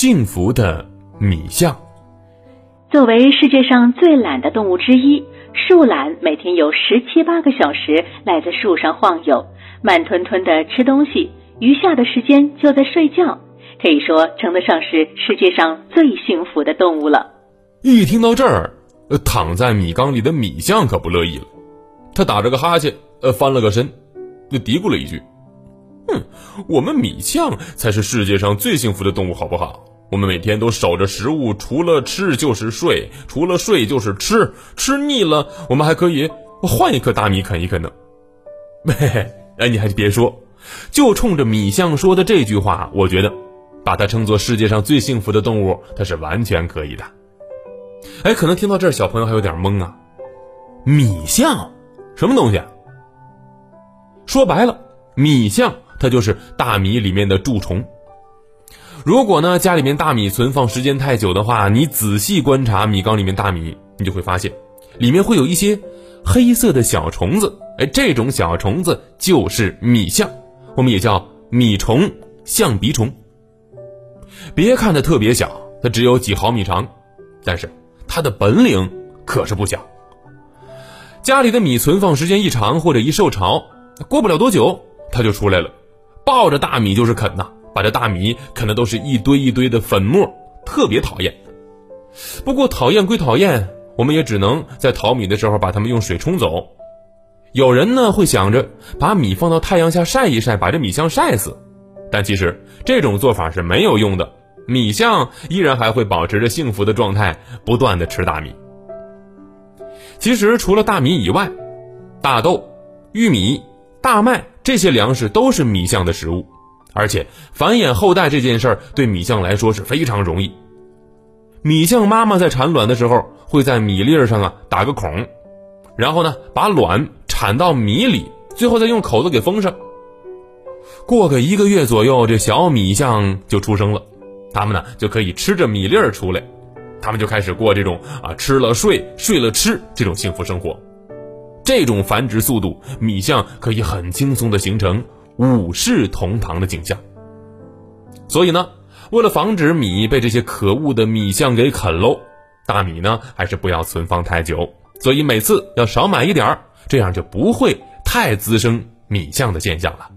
幸福的米象。作为世界上最懒的动物之一，树懒每天有十七八个小时赖在树上晃悠，慢吞吞的吃东西，余下的时间就在睡觉，可以说称得上是世界上最幸福的动物了。一听到这儿，躺在米缸里的米象可不乐意了，他打着个哈欠，呃，翻了个身，就嘀咕了一句：“哼，我们米象才是世界上最幸福的动物，好不好？”我们每天都守着食物，除了吃就是睡，除了睡就是吃，吃腻了，我们还可以换一颗大米啃一啃呢。嘿嘿，哎，你还别说，就冲着米象说的这句话，我觉得把它称作世界上最幸福的动物，它是完全可以的。哎，可能听到这儿，小朋友还有点懵啊，米象什么东西？说白了，米象它就是大米里面的蛀虫。如果呢，家里面大米存放时间太久的话，你仔细观察米缸里面大米，你就会发现，里面会有一些黑色的小虫子。哎，这种小虫子就是米象，我们也叫米虫、象鼻虫。别看它特别小，它只有几毫米长，但是它的本领可是不小。家里的米存放时间一长或者一受潮，过不了多久，它就出来了，抱着大米就是啃呐。把这大米啃的都是一堆一堆的粉末，特别讨厌。不过讨厌归讨厌，我们也只能在淘米的时候把它们用水冲走。有人呢会想着把米放到太阳下晒一晒，把这米象晒死，但其实这种做法是没有用的。米象依然还会保持着幸福的状态，不断的吃大米。其实除了大米以外，大豆、玉米、大麦这些粮食都是米象的食物。而且繁衍后代这件事儿对米象来说是非常容易。米象妈妈在产卵的时候会在米粒儿上啊打个孔，然后呢把卵产到米里，最后再用口子给封上。过个一个月左右，这小米象就出生了，它们呢就可以吃着米粒儿出来，它们就开始过这种啊吃了睡，睡了吃这种幸福生活。这种繁殖速度，米象可以很轻松的形成。五世同堂的景象。所以呢，为了防止米被这些可恶的米象给啃喽，大米呢还是不要存放太久。所以每次要少买一点儿，这样就不会太滋生米象的现象了。